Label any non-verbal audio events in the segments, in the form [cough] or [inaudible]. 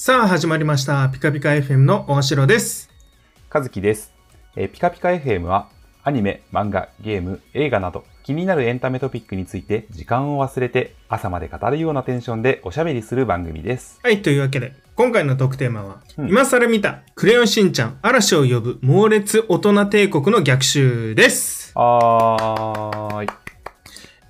さあ始まりました。ピカピカ FM の大城です。和樹です、えーピカピカ FM はアニメ、漫画、ゲーム、映画など気になるエンタメトピックについて時間を忘れて朝まで語るようなテンションでおしゃべりする番組です。はい、というわけで、今回のトークテーマは、うん今更見た、クレヨンしんちゃん、嵐を呼ぶ猛烈大人帝国の逆襲です。はーい。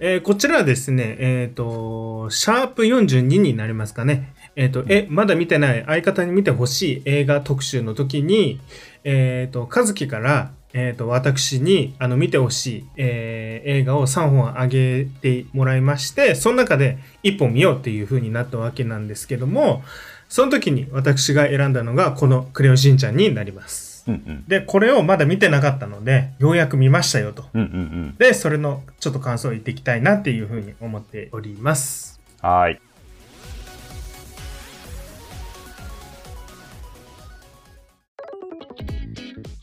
えーこちらはですね、えっ、と、シャープ42になりますかね。えっ、と、え、まだ見てない相方に見てほしい映画特集の時に、えっ、と、和樹から、えっ、と、私に、あの、見てほしい、えー映画を3本あげてもらいまして、その中で1本見ようっていう風になったわけなんですけども、その時に私が選んだのが、このクレヨンしんちゃんになります。うんうん。で、これをまだ見てなかったので、ようやく見ましたよと。うんうんうん。で、それのちょっと感想を言っていきたいなっていうふうに思っております。はーい。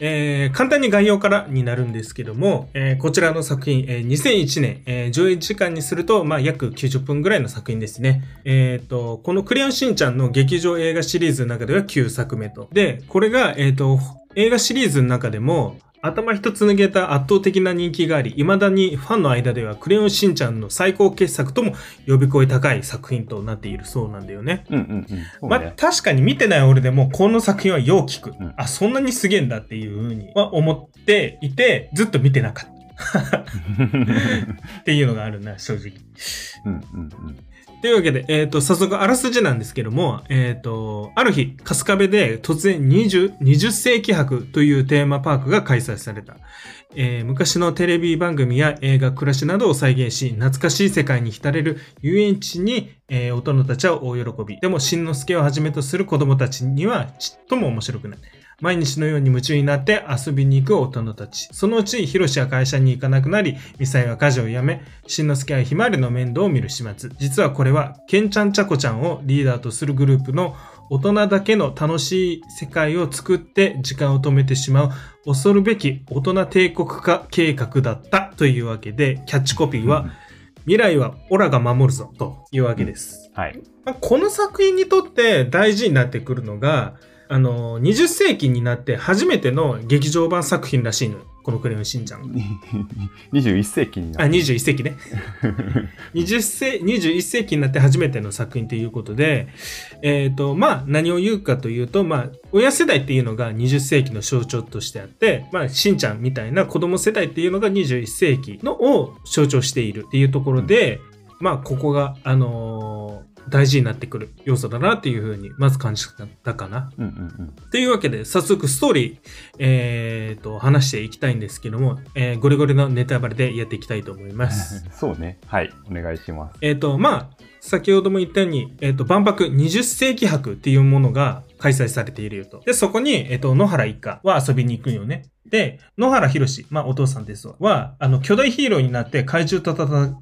えー簡単に概要からになるんですけども、えーこちらの作品、えー2001年、えー上映時間にすると、まあ、約90分ぐらいの作品ですね。えっ、と、このクレヨンしんちゃんの劇場映画シリーズの中では9作目と。で、これが、えっ、と、映画シリーズの中でも、頭一つ抜けた圧倒的な人気があり、未だにファンの間ではクレヨンしんちゃんの最高傑作とも呼び声高い作品となっているそうなんだよね。うんうんうん。まあ、ね。確かに見てない俺でもこの作品はよう聞く。んあ、そんなにすげえんだっていうふうには思っていて、ずっと見てなかった [laughs] っていうのがあるな、正直。うんうんうん。というわけで、えっ、と、早速あらすじなんですけども、えっ、と、ある日、春日部で突然20、20世紀博というテーマパークが開催された。えー昔のテレビ番組や映画、暮らしなどを再現し、懐かしい世界に浸れる遊園地に、えー大人たちは大喜び。でも、しんのすけをはじめとする子供たちにはちっとも面白くない。毎日のように夢中になって遊びに行く大人たち。そのうち、ヒロシは会社に行かなくなり、ミサイは家事を辞め、しんのすけはひまわりの面倒を見る始末。実はこれは、ケンちゃんちゃこちゃんをリーダーとするグループの大人だけの楽しい世界を作って時間を止めてしまう恐るべき大人帝国化計画だったというわけで、キャッチコピーは、未来はオラが守るぞというわけです。はい。まあこの作品にとって大事になってくるのが、あの、20世紀になって初めての劇場版作品らしいのよ。このクレヨンしんちゃんが。[laughs] 21世紀になあ、る。21世紀ね。[laughs] 20世、21世紀になって初めての作品ということで、えっ、と、まあ、何を言うかというと、まあ、親世代っていうのが20世紀の象徴としてあって、まあ、しんちゃんみたいな子供世代っていうのが21世紀のを象徴しているっていうところで、まあ、ここが、あのー大事になってくる要素だなっていうふうに、まず感じたかな。うんうんうん。というわけで、早速ストーリー、えー、と、話していきたいんですけども、えーゴリゴリのネタバレでやっていきたいと思います。[laughs] そうね。はい。お願いします。えっと、まあ、先ほども言ったように、えっ、と、万博20世紀博っていうものが開催されているよと。で、そこに、えっ、と、野原一家は遊びに行くよね。で、野原博士、まあ、お父さんですわ、は、あの、巨大ヒーローになって怪獣と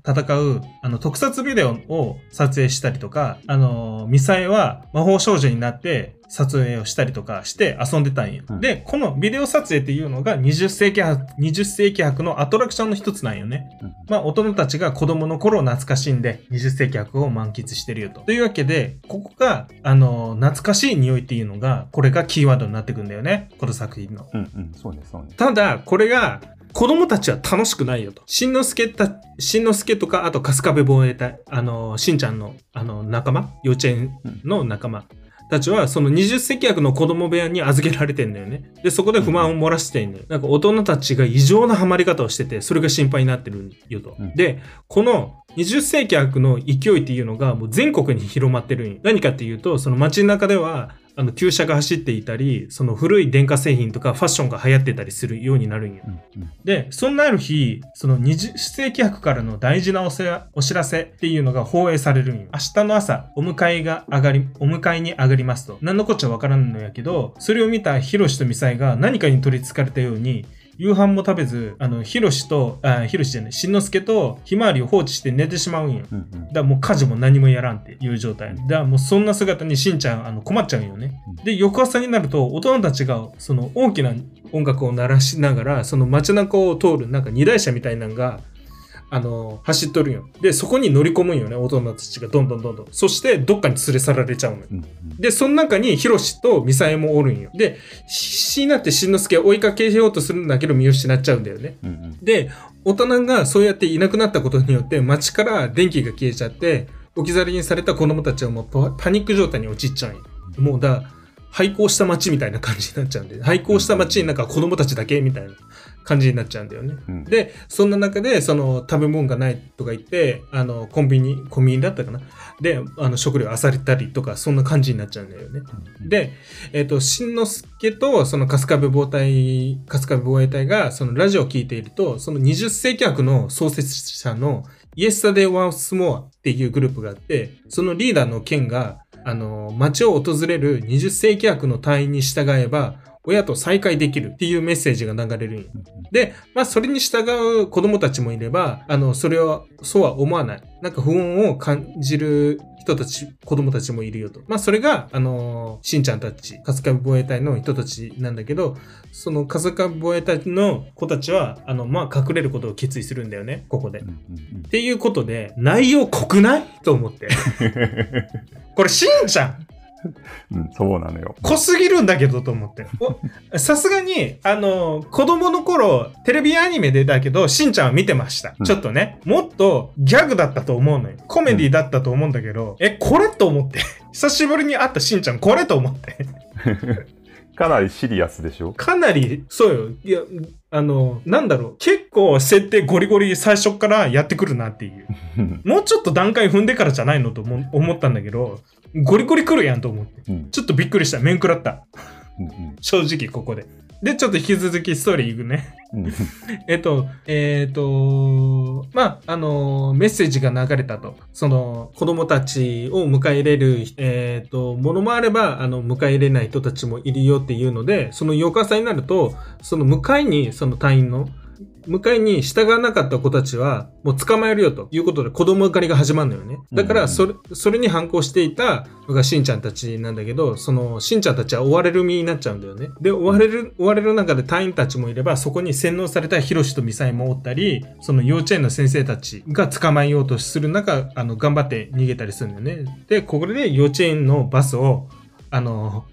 戦う、あの、特撮ビデオを撮影したりとか、あの、ミサイは魔法少女になって撮影をしたりとかして遊んでたんよ。うんで、このビデオ撮影っていうのが20世紀博、20世紀博のアトラクションの一つなんよね。うんまあ、大人たちが子供の頃を懐かしんで、20世紀博を満喫してるよと。というわけで、ここが、あの、懐かしい匂いっていうのが、これがキーワードになってくんだよね。この作品の。うんうん。そうね、そうね。ただ、これが、子供たちは楽しくないよと。しんのすけた、しんのすけとか、あと、春日部防衛隊、あの、しんちゃんの、あの、仲間？幼稚園の仲間。たちは、その20世紀枠の子供部屋に預けられてんだよね。で、そこで不満を漏らしてんのよ。なんか大人たちが異常なハマり方をしてて、それが心配になってるよと。うんで、この20世紀枠の勢いっていうのがもう全国に広まってるんよ。何かっていうと、その街中では、あの、旧車が走っていたり、その古い電化製品とかファッションが流行ってたりするようになるんよ。うんうん。で、そんなある日、その20世紀博からの大事なおせお知らせっていうのが放映されるんよ。明日の朝、お迎えが上がり、お迎えに上がりますと。何のこっちゃわからんのやけど、それを見たヒロシとミサイが何かに取り憑かれたように、夕飯も食べず、あの、ヒロシと、あ、ヒロシじゃない、しんのすけとひまわりを放置して寝てしまうんよ。うんうんだからもう家事も何もやらんっていう状態。だからもうそんな姿にしんちゃんあの困っちゃうんよね。で、翌朝になると大人たちがその大きな音楽を鳴らしながら、その街中を通るなんか二台車みたいなのが、あの、走っとるんよ。で、そこに乗り込むんよね、大人たちがどんどんどんどん。そして、どっかに連れ去られちゃうのよ。うんうんで、その中に、ヒロシとミサエもおるんよ。で、必死になってしんのすけを追いかけようとするんだけど、見失っちゃうんだよね。うんうんで、大人がそうやっていなくなったことによって、街から電気が消えちゃって、置き去りにされた子供たちはもうパパニック状態に陥っちゃうんよ。もうだ、廃校した街みたいな感じになっちゃうんで、廃校した街になんか子供たちだけみたいな感じになっちゃうんだよね。うんで、そんな中で、その、食べ物がないとか言って、あの、コンビニ、コンビニだったかなで、あの、食料漁ったりとか、そんな感じになっちゃうんだよね。で、えっ、と、しんのすけと、その、春日部防隊、春日部防衛隊が、その、ラジオを聞いていると、その20世紀悪の創設者の、イエスタデー・ワンス・モアっていうグループがあって、そのリーダーのケンが、あの、街を訪れる20世紀悪の隊員に従えば、親と再会できるっていうメッセージが流れるんよで、まあ、それに従う子供たちもいれば、あの、それは、そうは思わない。なんか不穏を感じる人たち、子供たちもいるよと。まあ、それが、あの、しんちゃんたち、春日部防衛隊の人たちなんだけど、その春日部防衛隊の子たちは、あの、まあ、隠れることを決意するんだよね、ここで。っうんうんていうことで、内容濃くない？と思って。[laughs] これ、しんちゃん？うんうんそうなのよ。濃すぎるんだけどと思って。おさすがに、あの、子供の頃、テレビアニメでだけど、しんちゃんは見てました。うんちょっとね、もっとギャグだったと思うのよ。コメディだったと思うんだけど、え、これと思って。久しぶりに会ったしんちゃん、これと思って。[laughs] かなりシリアスでしょ？かなり、そうよ。いや、あの、なんだろう。結構設定ゴリゴリ最初からやってくるなっていう。う [laughs] んもうちょっと段階踏んでからじゃないのと思思ったんだけど、ゴリゴリ来るやんと思って。うんちょっとびっくりした。面食らった。うん正直ここで。で、ちょっと引き続きストーリーいくね。えっと、えっと、まあ、あの、メッセージが流れたと。その、子供たちを迎え入れる、えっと、ものもあれば、あの、迎え入れない人たちもいるよっていうので、その翌朝になると、その迎えに、その隊員の、迎えに従わなかった子たちは、もう捕まえるよということで子供狩りが始まるのよね。だから、それ、それに反抗していたのがしんちゃんたちなんだけど、その、しんちゃんたちは追われる身になっちゃうんだよね。で、追われる、追われる中で隊員たちもいれば、そこに洗脳されたヒロシとミサイもおったり、その幼稚園の先生たちが捕まえようとする中、あの、頑張って逃げたりするんだよね。で、ここで幼稚園のバスを、あの、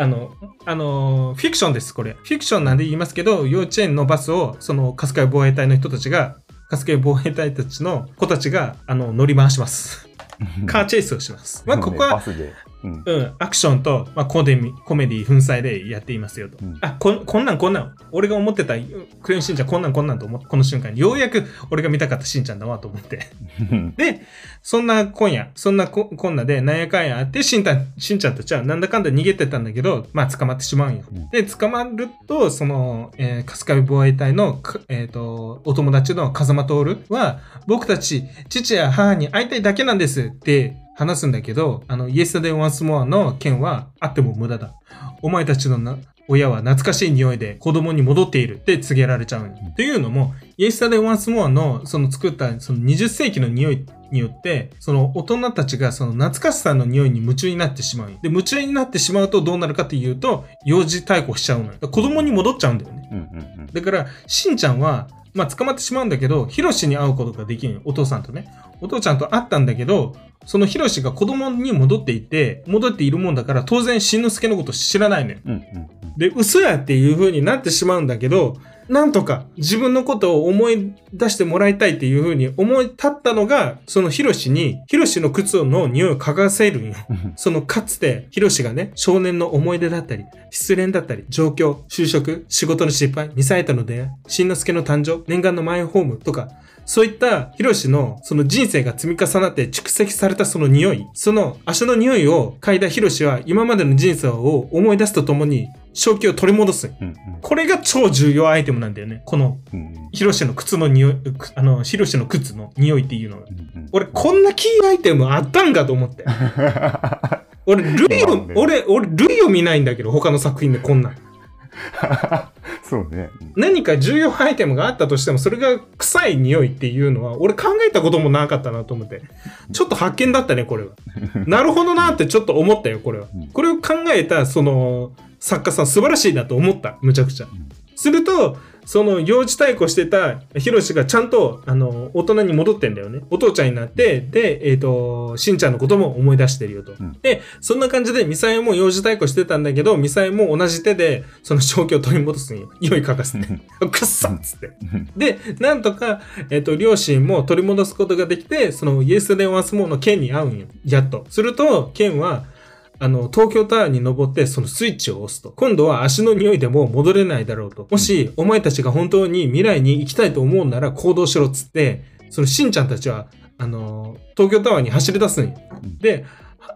あの、あの、フィクションです、これ。フィクションなんで言いますけど、幼稚園のバスを、その、春日部防衛隊の人たちが、春日部防衛隊たちの子たちが、あの、乗り回します。[laughs] カーチェイスをします。まあ、ここはバ、スで。うんうん、アクションと、まあ、コメディ、コメディ、粉砕でやっていますよと。うんあ、こん、こんなんこんなん。俺が思ってた、クレヨンしんちゃんこんなんこんなんと思って、この瞬間に、ようやく俺が見たかったしんちゃんだわと思って。[laughs] で、そんな今夜、そんなここんなで、なんやかんやあって、しんたん、しんちゃんたちはなんだかんだ逃げてたんだけど、まあ捕まってしまうんよ。うんで、捕まると、その、えー、春日部防衛隊の、かえっ、と、お友達の風間徹は、僕たち、父や母に会いたいだけなんですって話すんだけど、あの、イエスタデイ・ワンス・モアの件は、あっても無駄だ。お前たちのな、親は懐かしい匂いで子供に戻っているって告げられちゃうの。っていうのも、イエスタデイ・ワンス・モアの、その作った、その20世紀の匂いによって、その大人たちがその懐かしさの匂いに夢中になってしまう。で、夢中になってしまうとどうなるかっていうと、幼児逮捕しちゃうのよ。子供に戻っちゃうんだよね。だから、しんちゃんは、まあ、捕まってしまうんだけど、ヒロシに会うことができるよお父さんとね。お父ちゃんと会ったんだけど、そのヒロシが子供に戻っていて、戻っているもんだから、当然、しんのすけのこと知らないのよ。うんうんで、嘘やっていう風になってしまうんだけど、なんとか自分のことを思い出してもらいたいっていう風に思い立ったのが、そのヒロシに、ヒロシの靴の匂いを嗅がせるんよ。うんそのかつて、ヒロシがね、少年の思い出だったり、失恋だったり、状況、就職、仕事の失敗、ミサイとの出会い、しんのすけの誕生、念願のマイホームとか、そういったヒロシのその人生が積み重なって蓄積されたその匂い、その足の匂いを嗅いだヒロシは今までの人生を思い出すとともに正気を取り戻す。うんこれが超重要アイテムなんだよね。このうんうんヒロシの靴の匂い、くあの、ヒロシの靴の匂いっていうのが。うんうん俺こんなキーアイテムあったんかと思って。[laughs] 俺、ルイを、俺、俺、ルイを見ないんだけど、他の作品でこんなん。[laughs] そうね。うん何か重要アイテムがあったとしても、それが臭い匂いっていうのは、俺考えたこともなかったなと思って。ちょっと発見だったね、これは。[laughs] なるほどなってちょっと思ったよ、これはうん。これを考えた、その、作家さん素晴らしいなと思った、むちゃくちゃん。すると、その幼児対抗してたヒロシがちゃんと、あの、大人に戻ってんだよね。お父ちゃんになって、で、えっ、と、しんちゃんのことも思い出してるよと。うんで、そんな感じでミサエも幼児対抗してたんだけど、ミサエも同じ手で、その正気を取り戻すんよ。匂い嗅かせて。くっさっつって。で、なんとか、えっ、と、両親も取り戻すことができて、そのイエスデンワンスモーの剣に会うんよ。やっと。すると、剣は、あの、東京タワーに登ってそのスイッチを押すと。今度は足の匂いでも戻れないだろうと。もし、お前たちが本当に未来に行きたいと思うなら行動しろっつって、そのしんちゃんたちは、あの、東京タワーに走り出すんよ。で、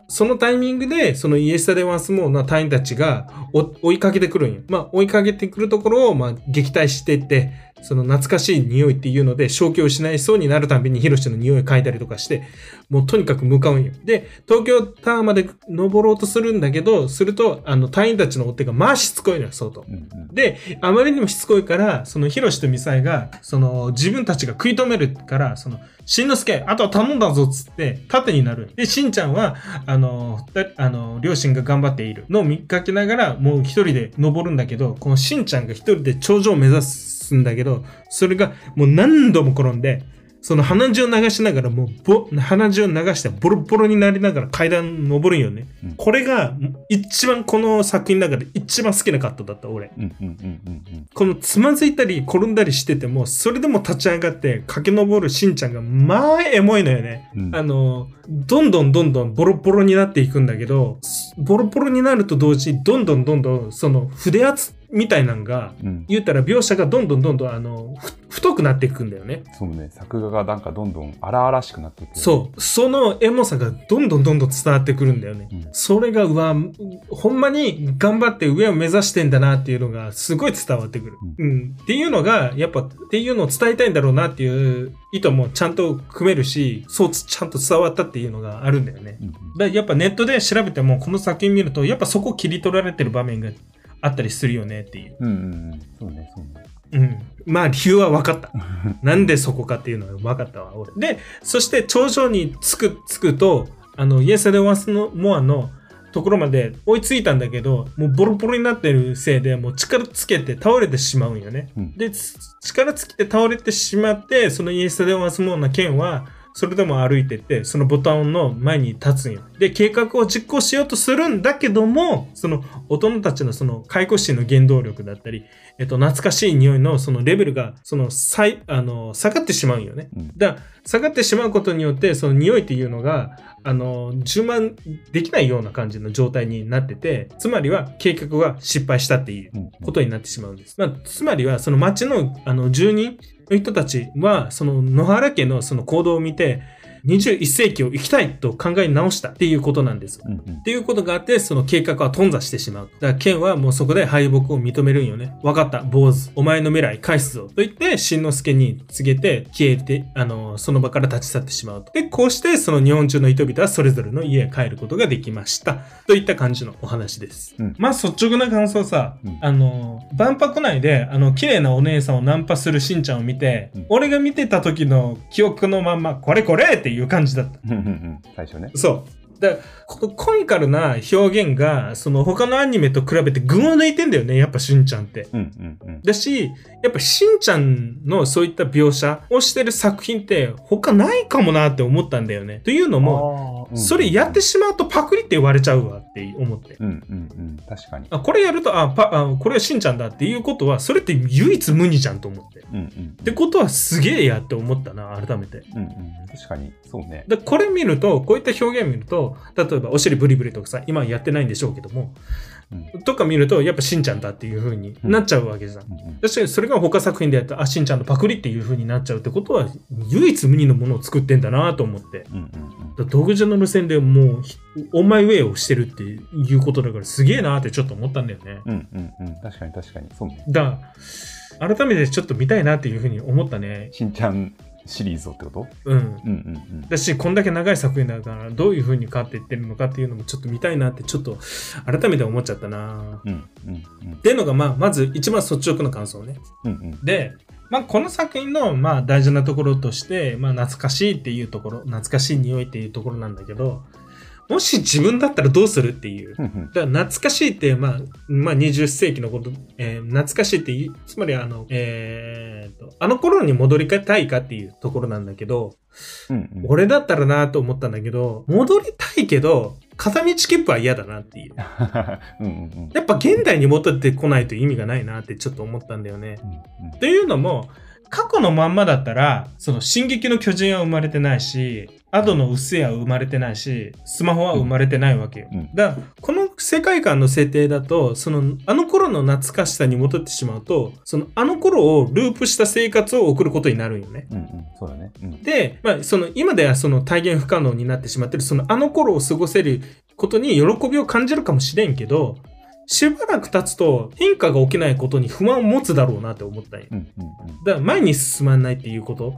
そのタイミングで、そのイエスタデワンスモーの隊員たちがお追いかけてくるんよ。まあ、追いかけてくるところを、まあ、撃退していって、その懐かしい匂いっていうので、正気を失いそうになるたびにヒロシの匂いを嗅いだりとかして、もうとにかく向かうんよ。で、東京タワーまで登ろうとするんだけど、すると、あの、隊員たちの追っ手がまあしつこいのよ、相当。で、あまりにもしつこいから、そのヒロシとミサイが、その自分たちが食い止めるから、その、しんのすけ、あとは頼んだぞっつって、盾になる。で、しんちゃんは、あの、だあの、両親が頑張っているのを見かけながら、もう一人で登るんだけど、このしんちゃんが一人で頂上を目指すんだけど、それがもう何度も転んで、その鼻血を流しながら、もうぼ、鼻血を流してボロボロになりながら階段登るんよね。うんこれが、一番この作品の中で一番好きなカットだった、俺。このつまずいたり転んだりしてても、それでも立ち上がって駆け上るしんちゃんが、まあ、エモいのよね。うんあの、どんどんどんどんボロボロになっていくんだけど、ボロボロになると同時に、どんどんどんどん、その筆圧みたいなのが、うん言ったら描写がどんどんどんどん、あの、ふ太くなっていくんだよね。そうね作画がなんかどんどん荒々しくなっていくそう。そのエモさがどんどんどんどん伝わってくるんだよね。うんそれが、うわ、ほんまに頑張って上を目指してんだなっていうのがすごい伝わってくる。ううん。っていうのが、やっぱ、っていうのを伝えたいんだろうなっていう意図もちゃんと組めるし、そうちゃんと伝わったっていうのがあるんだよね。だやっぱネットで調べても、この作品見ると、やっぱそこ切り取られてる場面があったりするよねっていう。うんうんうんそうねそうねうん。まあ理由は分かった。[laughs] なんでそこかっていうのは分かったわ、俺。で、そして頂上に着く、着くと、あの、イエス・デ・ワンスのモアのところまで追いついたんだけど、もうボロボロになってるせいで、もう力つけて倒れてしまうんよね。うんで、つ力つけて倒れてしまって、そのイエス・デ・ワンスモアの剣は、それでも歩いてって、そのボタンの前に立つんよ。で、計画を実行しようとするんだけども、その大人たちのその解雇心の原動力だったり、えっと、懐かしい匂いのそのレベルが、その、最、あの、下がってしまうんよね。うんだから下がってしまうことによって、その匂いっていうのが、あの、充満できないような感じの状態になってて、つまりは計画は失敗したっていううんことになってしまうんです。まあ、つまりは、その町の、あの、住人の人たちは、その野原家のその行動を見て、21世紀を生きたいと考え直したっていうことなんです。うんうんっていうことがあって、その計画は頓挫してしまう。だから、ケンはもうそこで敗北を認めるんよね。わかった、坊主。お前の未来返すぞ。と言って、しんのすけに告げて、消えて、あの、その場から立ち去ってしまうと。で、こうして、その日本中の人々はそれぞれの家へ帰ることができました。といった感じのお話です。うんまあ、率直な感想さ、うんあの、万博内で、あの、綺麗なお姉さんをナンパするしんちゃんを見て、うん俺が見てた時の記憶のまんま、これこれっていう感じだった。最初ねそう。だこのコミカルな表現が、その他のアニメと比べて群を抜いてんだよね、やっぱしんちゃんって。うんうんうんだし、やっぱしんちゃんのそういった描写をしてる作品って他ないかもなって思ったんだよね。というのも、それやってしまうとパクリって言われちゃうわって思って。うんうんうん。確かに。あこれやると、あ、パあ、これはしんちゃんだっていうことは、それって唯一無二じゃんと思って。っうんうん。てことはすげえやって思ったな、改めて。うんうん。確かに。そうね。でこれ見ると、こういった表現見ると、例えばお尻ブリブリとかさ、今やってないんでしょうけども、うんとか見ると、やっぱしんちゃんだっていう風になっちゃうわけじゃん。確かにそれが他作品でやったあ、しんちゃんのパクリっていう風になっちゃうってことは、唯一無二のものを作ってんだなと思って。独自の路線でもう、ひオンマイウェイをしてるっていうことだから、すげえなってちょっと思ったんだよね。うんうんうんうん確かに確かにそうねだ改めてちょっと見たいなっていう風に思ったね。しんちゃんシリーズをってこと？うん。うんうんうん。だし、こんだけ長い作品だから、どういう風に変わっていってるのかっていうのもちょっと見たいなって、ちょっと改めて思っちゃったな。うんうんうん。っていうのが、まあ、まず一番率直な感想ね。うんうん。で、まあ、この作品の、まあ、大事なところとして、まあ、懐かしいっていうところ、懐かしい匂いっていうところなんだけど、もし自分だったらどうするっていう。うんうんだから懐かしいって、まあ、まあ20世紀のこと、えー懐かしいってつまりあの、えーと、あの頃に戻りたいかっていうところなんだけど、うんうん俺だったらなと思ったんだけど、戻りたいけど、片道切符は嫌だなっていう。[laughs] うんうんうんやっぱ現代に戻ってこないと意味がないなってちょっと思ったんだよね。うんというのも、過去のまんまだったら、その、進撃の巨人は生まれてないし、アドのうっせやは生まれてないし、スマホは生まれてないわけよ。うんだから、この世界観の設定だと、その、あの頃の懐かしさに戻ってしまうと、その、あの頃をループした生活を送ることになるんよね。うんうんそうだね。うんで、まあ、その、今ではその体現不可能になってしまってる、その、あの頃を過ごせることに喜びを感じるかもしれんけど、しばらく経つと変化が起きないことに不満を持つだろうなって思ったんよ。うんうんだから前に進まないっていうこと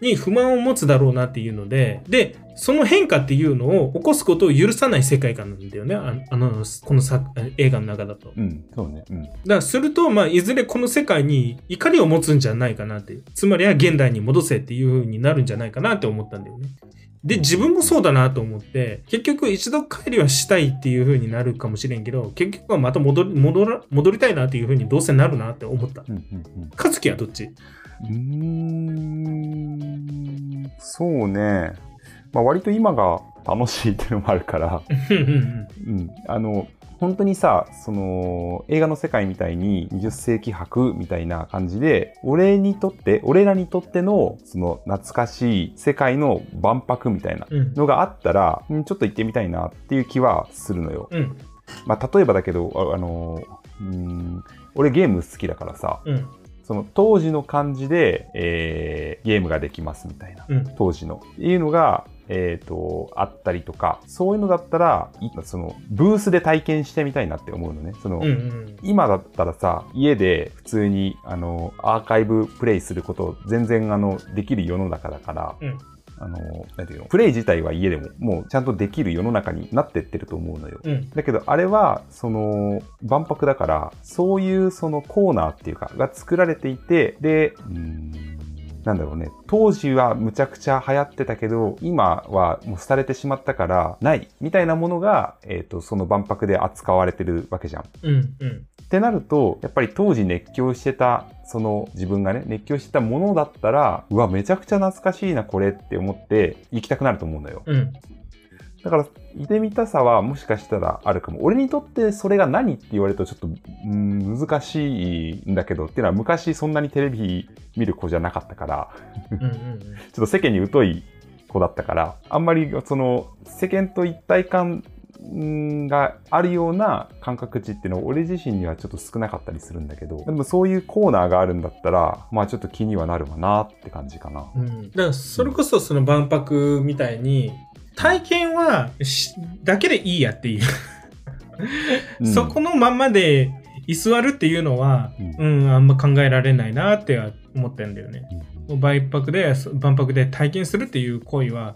に不満を持つだろうなっていうので、で、その変化っていうのを起こすことを許さない世界観なんだよね。ああの、この作映画の中だと。うん。うん、そうね。うん。だからすると、まあ、いずれこの世界に怒りを持つんじゃないかなって。つまりは現代に戻せっていう風になるんじゃないかなって思ったんだよね。で、自分もそうだなと思って、結局一度帰りはしたいっていう風になるかもしれんけど、結局はまた戻り、戻ら、戻りたいなっていう風にどうせなるなって思った。うんうんうん。和樹はどっち？うーんそうね。まあ割と今が楽しいっていうのもあるから、うん。あの、本当にさ、その、映画の世界みたいに20世紀博みたいな感じで、俺にとって、俺らにとっての、その懐かしい世界の万博みたいな。のがあったら、うんちょっと行ってみたいなっていう気はするのよ。うん。まあ例えばだけど、ああの、うん、俺ゲーム好きだからさ、うん。その当時の感じで、えーゲームができますみたいな、うん。当時の。いうのが、えっ、と、あったりとか、そういうのだったら、いその、ブースで体験してみたいなって思うのね。その、うん。うん。今だったらさ、家で普通に、あの、アーカイブプレイすること、全然、あの、できる世の中だから、うんあの、なんていうの、プレイ自体は家でも、もうちゃんとできる世の中になってってると思うのよ。うん。だけど、あれは、その、万博だから、そういうそのコーナーっていうか、が作られていて、で、うーんなんだろうね、当時はむちゃくちゃ流行ってたけど、今はもう廃れてしまったから、ない、みたいなものが、えっ、と、その万博で扱われてるわけじゃん。うん。うん。ってなると、やっぱり当時熱狂してた、その自分がね、熱狂してたものだったら、うわ、めちゃくちゃ懐かしいな、これって思って行きたくなると思うのよ。うん。だから、行ってみたさはもしかしたらあるかも。俺にとってそれが何って言われるとちょっと、うん難しいんだけど、っていうのは昔そんなにテレビ見る子じゃなかったから、うん。うん。[laughs] ちょっと世間に疎い子だったから、あんまりその世間と一体感んがあるような感覚値っていうのは俺自身にはちょっと少なかったりするんだけど、でもそういうコーナーがあるんだったら、まあちょっと気にはなるわなって感じかな。うん。だから、それこそその万博みたいに、体験はし、だけでいいやっていう。うんそこのまんまで居座るっていうのは、ううん、あんま考えられないなっては思ったんだよね。うんもう万博で、万博で体験するっていう行為は、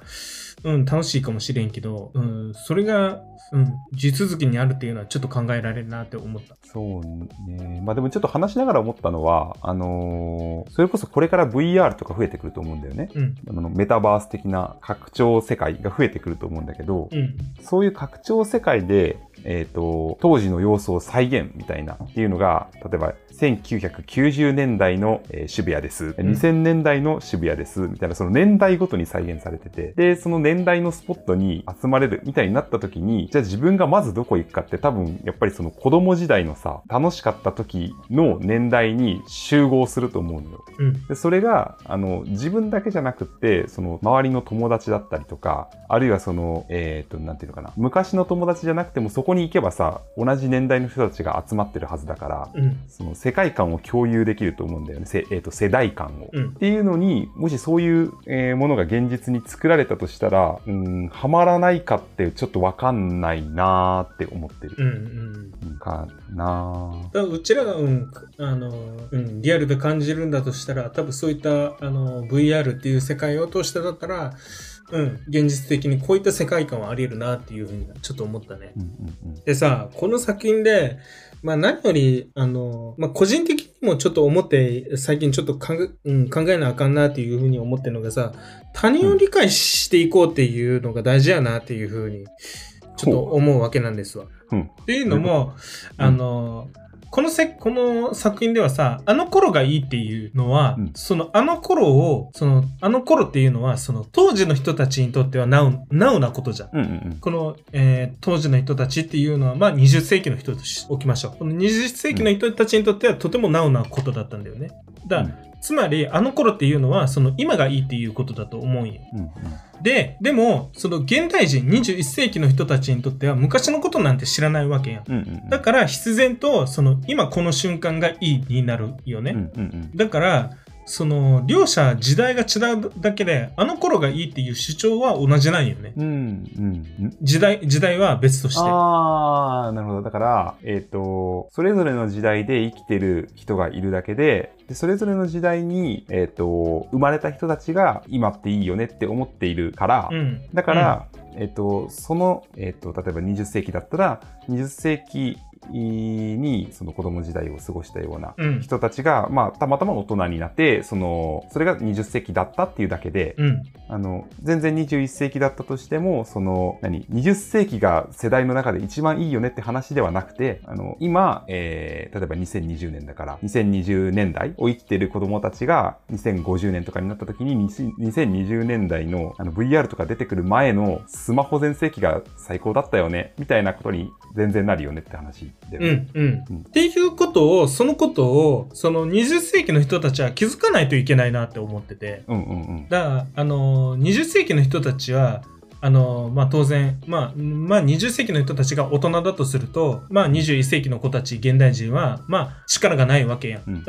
うん、楽しいかもしれんけど、うん、それが、うん、地続きにあるっていうのはちょっと考えられるなって思った。そうね。まあでもちょっと話しながら思ったのは、あのーそれこそこれから VR とか増えてくると思うんだよね。うん、あのメタバース的な拡張世界が増えてくると思うんだけど、うん、そういう拡張世界で、えっ、と、当時の様子を再現みたいなっていうのが、例えば1990年代の、えー渋谷です。2000年代の渋谷です。みたいな、その年代ごとに再現されてて、で、その年代のスポットに集まれるみたいになった時に、じゃあ自分がまずどこ行くかって多分、やっぱりその子供時代のさ、楽しかった時の年代に集合すると思うのよ。うん、でそれが、あの、自分だけじゃなくって、その、周りの友達だったりとか、あるいはその、えっ、と、なんていうのかな。昔の友達じゃなくても、そこに行けばさ、同じ年代の人たちが集まってるはずだから、うん、その世界観を共有できると思うんだよね。せえっ、と、世代間を。うんっていうのに、もしそういう、えーものが現実に作られたとしたら、うん、ハマらないかってちょっとわかんないなーって思ってる。うん、うん。うんかなーだからうちらが、うん、あの、うん、リアルで感じるんだとしたら、多分そういった、あの、VR っていう世界を通してだったら、うん、現実的にこういった世界観はあり得るなっていうふうにちょっと思ったね。うんうんうん。でさ、この作品で、まあ何より、あの、まあ個人的にもちょっと思って、最近ちょっと考え,、うん、考えなあかんなっていうふうに思ってるのがさ、他人を理解していこうっていうのが大事やなっていうふうに、ちょっと思うわけなんですわ。うん。っていうのも、あの、このせ、この作品ではさ、あの頃がいいっていうのは、うんそのあの頃を、その、あの頃っていうのは、その当時の人たちにとってはナウ、ナウなことじゃん。うんうんこの、えー当時の人たちっていうのは、まあ20世紀の人としておきましょう。この20世紀の人たちにとってはとてもナウなことだったんだよね。だから、つまり、あの頃っていうのは、その今がいいっていうことだと思うんよ。うん。うんで、でも、その現代人21世紀の人たちにとっては昔のことなんて知らないわけやん。うん。うんうん。だから必然と、その今この瞬間がいいになるよね。うんうんうん。だから、その両者時代が違うだけで、あの頃がいいっていう主張は同じなんよね。うんうん。時代、時代は別として。ああ、なるほど。だから、えっ、と、それぞれの時代で生きてる人がいるだけで、でそれぞれの時代に、えっ、と、生まれた人たちが今っていいよねって思っているから、うん。だから、えっ、と、その、えっ、と、例えば20世紀だったら、20世紀にその子供時代を過ごしたようなうん。人たちが、まあ、たまたま大人になって、その、それが20世紀だったっていうだけで、うん。あの、全然21世紀だったとしても、その、何 ?20 世紀が世代の中で一番いいよねって話ではなくて、あの、今、えー、例えば2020年だから、2020年代を生きてる子供たちが2050年とかになった時に、20 2020年代のあの VR とか出てくる前のスマホ全盛期が最高だったよね、みたいなことに全然なるよねって話で。うん。うん。うんっていうことを、そのことを、その20世紀の人たちは気づかないといけないなって思ってて。うんうんうん。だから、あの、20世紀の人たちは、あの、まあ、当然、まあ、まあ、20世紀の人たちが大人だとすると、まあ、21世紀の子たち、現代人は、まあ、力がないわけやん。うん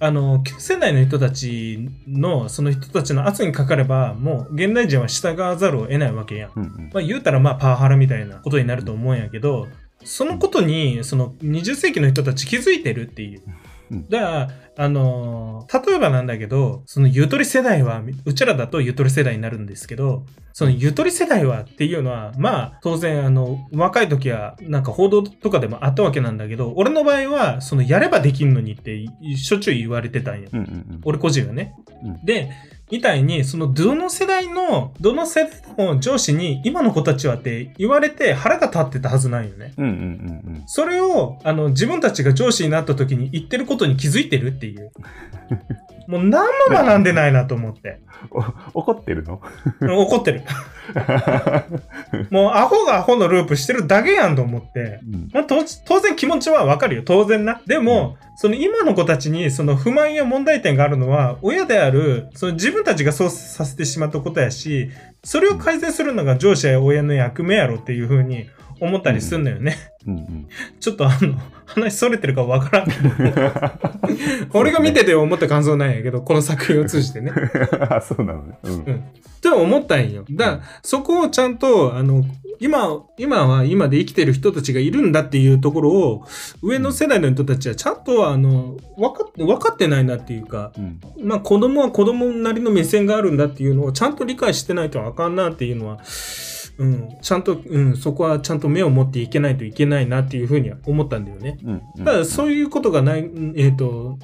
あの、旧世代の人たちの、その人たちの圧にかかれば、もう、現代人は従わざるを得ないわけやん。うんうん。まあ、言うたら、まあ、パワハラみたいなことになると思うんやけど、そのことに、その、20世紀の人たち気づいてるっていううん。だから、あのー例えばなんだけど、そのゆとり世代は、うちらだとゆとり世代になるんですけど、そのゆとり世代はっていうのは、まあ、当然、あの、若い時は、なんか報道とかでもあったわけなんだけど、俺の場合は、その、やればできんのにって、しょっちゅう言われてたんや。うんうんうん。俺個人はね。うんで、みたいに、その、どの世代の、どの世代の上司に、今の子たちはって言われて腹が立ってたはずなんよね。うんうんうんうん。それを、あの、自分たちが上司になった時に言ってることに気づいてるっていう。[laughs] もう何も学んでないなと思って。[laughs] お怒ってるの？怒ってる。[laughs] もうアホがアホのループしてるだけやんと思って。うんまあ、当当然気持ちはわかるよ。当然な。でも、その今の子たちにその不満や問題点があるのは、親である、その自分たちがそうさせてしまったことやし、それを改善するのが上司や親の役目やろっていうふうに思ったりすんのよね。うんうん。ちょっとあの、話それてるかわからんけど。[laughs] 俺が見てて思った感想なんやけど、この作品を通じてね。あ、[laughs] そうなのね。うん。うん。って思ったんよ。だから、そこをちゃんと、あの、今、今は今で生きてる人たちがいるんだっていうところを、上の世代の人たちはちゃんと、あの、分かって、分かってないなっていうか、うん。まあ子供は子供なりの目線があるんだっていうのをちゃんと理解してないとあかんなっていうのは、うん、ちゃんと、うん、そこはちゃんと目を持っていけないといけないなっていうふうには思ったんだよね。うん。うん。ただそういうことがない、えっ、と、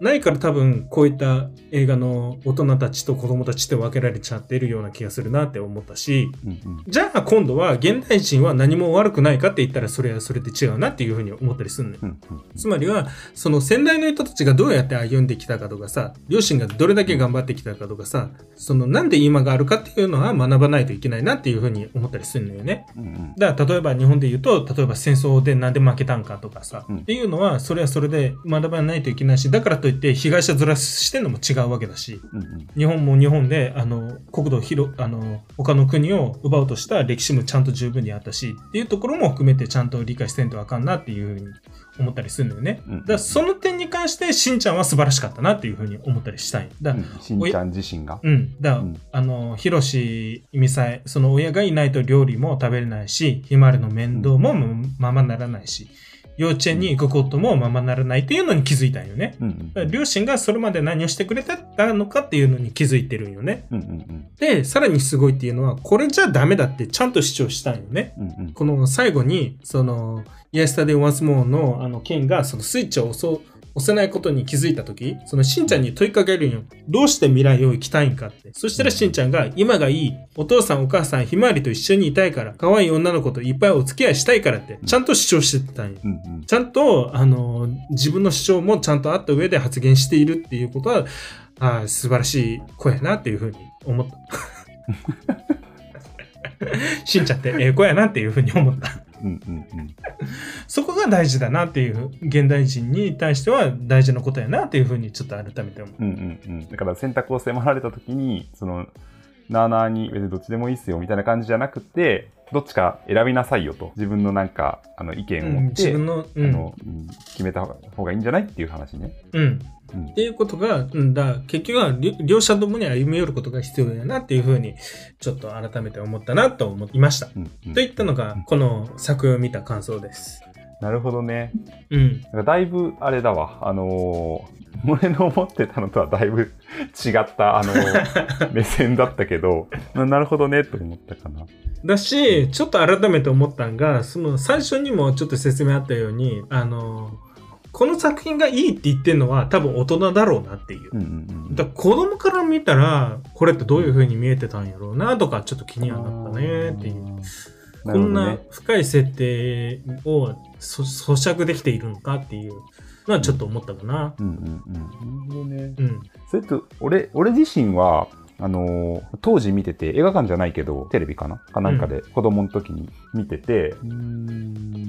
ないから多分こういった映画の大人たちと子供たちって分けられちゃってるような気がするなって思ったし、うんうん。じゃあ今度は現代人は何も悪くないかって言ったらそれはそれで違うなっていうふうに思ったりするのよ。うんうん。つまりは、その先代の人たちがどうやって歩んできたかとかさ、両親がどれだけ頑張ってきたかとかさ、そのなんで今があるかっていうのは学ばないといけないなっていうふうに思ったりするのよね。うんうん。だから例えば日本で言うと、例えば戦争でなんで負けたんかとかさ、うんっていうのは、それはそれで学ばないといけないし、だからといって被害者ずらしてんのも違うわけだし、うんうん。日本も日本で、あの、国土を広、あの、他の国を奪おうとした歴史もちゃんと十分にあったし、っていうところも含めてちゃんと理解してんとあかんなっていうふうに思ったりするんだよね。うんだからその点に関して、しんちゃんは素晴らしかったなっていうふうに思ったりしたい。だうんしんちゃん自身が。うん。だから、うんあの、ひろし、みさえ、その親がいないと料理も食べれないし、ひまわりの面倒もままならないし、幼稚園に行くこともままならないっていうのに気づいたんよね。うんうん両親がそれまで何をしてくれてたのかっていうのに気づいてるんよね。うんうんで、さらにすごいっていうのは、これじゃダメだってちゃんと主張したんよね。うんうんこの最後に、その、イエスタデイ・ワンスモーのあの、ケンがそのスイッチを押そう、幼いことに気づいたとき、そのしんちゃんに問いかけるんよ。どうして未来を生きたいんかって。そしたらしんちゃんが、今がいい。お父さんお母さんひまわりと一緒にいたいから。可愛い女の子といっぱいお付き合いしたいからって、ちゃんと主張してたんよ。うんうん。ちゃんと、あの、自分の主張もちゃんとあった上で発言しているっていうことは、ああ素晴らしい子やなっていうふうに思った。[laughs] しんちゃんってええ子やなっていうふうに思った。うんうんうん。そこが大事だなっていう、現代人に対しては大事なことやなっていうふうにちょっと改めて思う。うんうんうん。だから選択を迫られた時に、その、なあなあに別にどっちでもいいっすよみたいな感じじゃなくて、どっちか選びなさいよと。自分のなんか、あの、意見をうん、持って、自分の、うんあの、うん決めた方がいいんじゃないっていう話ね。うん。うんっていうことが、うんだ、結局は両両者ともに歩み寄ることが必要だなっていうふうに、ちょっと改めて思ったなと思いました。うんうんといったのが、この作を見た感想です。なるほどね。うん。なんかだいぶあれだわ。あのー俺の思ってたのとはだいぶ [laughs] 違った、あのー [laughs] 目線だったけど、ななるほどねと思ったかな。だし、ちょっと改めて思ったんが、その最初にもちょっと説明あったように、あの、この作品がいいって言ってるのは多分大人だろうなっていう。うんうんうん。だ子供から見たら、これってどういう風に見えてたんやろうなとか、ちょっと気にはなったねっていう。なこんな。深い設定をそ咀嚼できているのかっていうのはちょっと思ったかな。うんうんうん。それと、俺、俺自身は、あのー当時見てて、映画館じゃないけど、テレビかな？かなんかで子供の時に見てて、うーん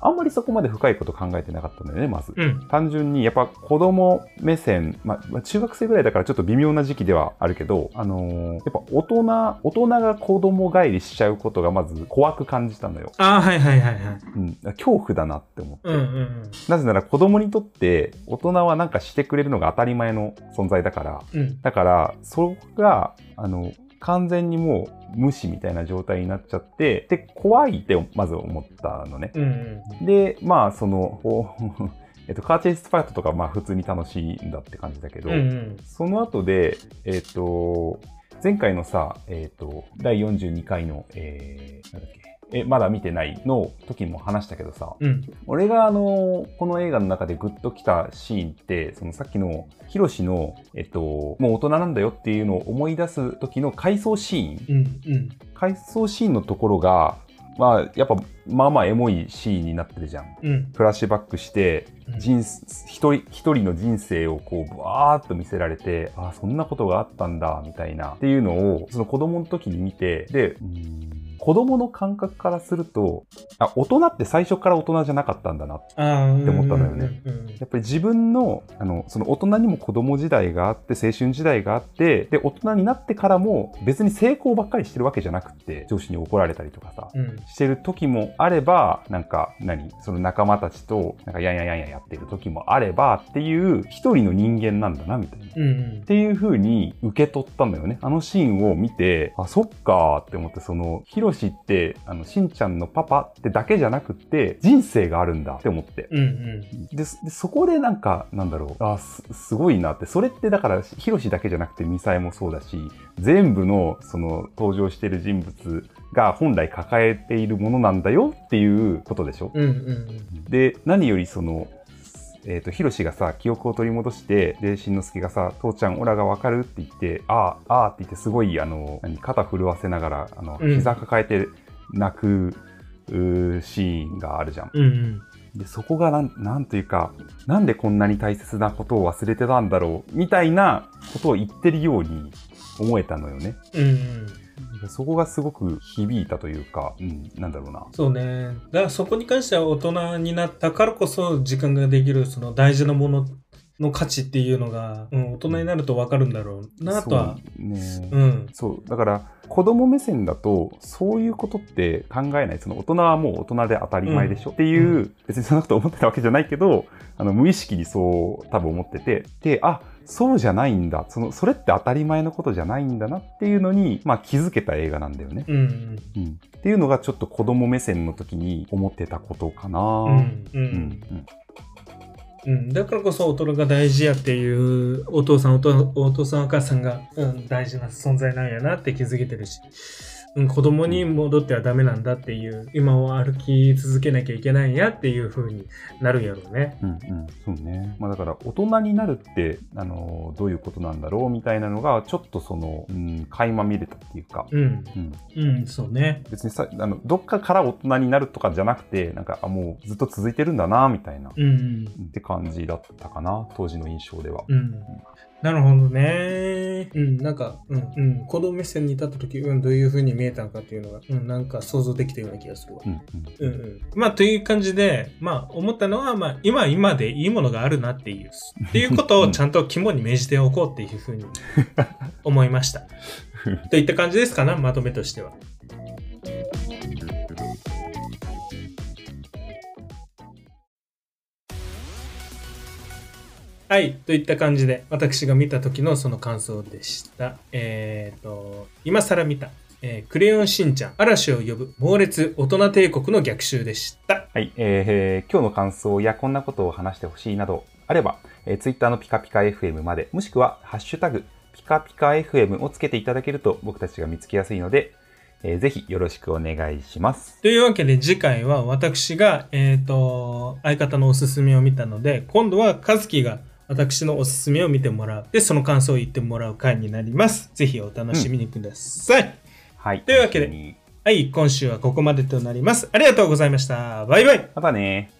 あんまりそこまで深いこと考えてなかったんだよね、まず。うん。単純にやっぱ子供目線、まあまあ、中学生ぐらいだからちょっと微妙な時期ではあるけど、あのーやっぱ大人、大人が子供帰りしちゃうことがまず怖く感じたのよ。ああ、はいはいはいはい。うん、恐怖だなって思って。うんうんうん。なぜなら子供にとって大人はなんかしてくれるのが当たり前の存在だから、うん。だから、そこが、あの、完全にもう無視みたいな状態になっちゃって、で、怖いってまず思ったのね。うんうん。で、まあ、その、[laughs] えっと、カーチェイスファイトとか、まあ、普通に楽しいんだって感じだけど、うんうん。その後で、えっと、前回のさ、えっと、第42回の、えー、なんだっけ、え、まだ見てないの時も話したけどさ、うん。俺があの、この映画の中でグッときたシーンって、そのさっきのヒロシの、えっと、もう大人なんだよっていうのを思い出す時の回想シーン、うんうん。回想シーンのところが、まあ、やっぱ、まあまあエモいシーンになってるじゃん。うん。フラッシュバックして、うん一人一人の人生をこうバーッと見せられてあそんなことがあったんだみたいなっていうのをその子供の時に見てでうーん子供の感覚からするとあ大人って最初から大人じゃなかったんだなって思ったのよね。やっぱり自分のあのその大人にも子供時代があって青春時代があってで大人になってからも別に成功ばっかりしてるわけじゃなくって上司に怒られたりとかさうん。してる時もあれば、なんか、何その仲間たちと、なんか、やんやんやんやんやってる時もあればっていう、一人の人間なんだな、みたいな。っうんうん。ていう風に受け取ったんだよね。あのシーンを見て、あ、そっかーって思って、その、ヒロシって、あの、しんちゃんのパパってだけじゃなくって、人生があるんだって思って。うんうん。で、そこでなんか、なんだろう、あ、す、すごいなって。それってだから、ヒロシだけじゃなくて、ミサエもそうだし、全部の、その、登場してる人物が本来抱えているものなんだよっていうことでしょうんうんで、何よりその、えっ、と、ヒロシがさ、記憶を取り戻して、で、しんのすけがさ、父ちゃん、オラがわかるって言って、ああ、ああって言って、すごい、あの、何、肩震わせながら、あの、うん膝抱えて泣く、シーンがあるじゃん。うん。うんで、そこがなん、なんというか、なんでこんなに大切なことを忘れてたんだろう、みたいなことを言ってるように思えたのよね。うん。うんうん。そこがすごく響いたというか、うん、なんだろうな。そうね。だからそこに関しては大人になったからこそ時間ができるその大事なものの価値っていうのが、うん、大人になるとわかるんだろうなとは。そうね、うん。そう。だから、子供目線だと、そういうことって考えない。その大人はもう大人で当たり前でしょ、っていう、う別にそんなこと思ってたわけじゃないけど、あの、無意識にそう多分思ってて、で、あ、そうじゃないんだ。その、それって当たり前のことじゃないんだなっていうのに、まあ気づけた映画なんだよね。うん。うん。っていうのがちょっと子供目線の時に思ってたことかな。うん。う。うんん。うん。だからこそ大人が大事やっていうお父さんお父お父さんお母さんが、うん、大事な存在なんやなって気づけてるし。うん、子供に戻ってはダメなんだっていう、今を歩き続けなきゃいけないんやっていう風になるんやろうね。うんうん、そうね。まあだから、大人になるって、あの、どういうことなんだろうみたいなのが、ちょっとその、うん、垣間見れたっていうか、うん。うん、うん、そうね。別にさ、あの、どっかから大人になるとかじゃなくて、なんか、あ、もうずっと続いてるんだな、みたいな、うん、うん。って感じだったかな、当時の印象では。うん。なるほどね。うん、なんか、うん、うん。子供目線に立った時、うん、どういう風に見えたのかっていうのが、うん、なんか想像できたような気がするわ。うん、うん。うんうん。まあ、という感じで、まあ、思ったのは、まあ、今は今でいいものがあるなっていう、っていうことをちゃんと肝に銘じておこうっていうふうに思いました。[laughs] といった感じですかな、まとめとしては。はい。といった感じで、私が見た時のその感想でした。えっ、と、今更見た、えークレヨンしんちゃん、嵐を呼ぶ猛烈大人帝国の逆襲でした。はい、えー今日の感想やこんなことを話してほしいなどあれば、えー、Twitter のピカピカ FM まで、もしくは、ハッシュタグ、ピカピカ FM をつけていただけると僕たちが見つけやすいので、えーぜひよろしくお願いします。というわけで次回は私が、えっ、と、相方のおすすめを見たので、今度は和樹が私のおすすめを見てもらう。で、その感想を言ってもらう回になります。ぜひお楽しみにください。はい。というわけではい、今週はここまでとなります。ありがとうございました。バイバイ。またね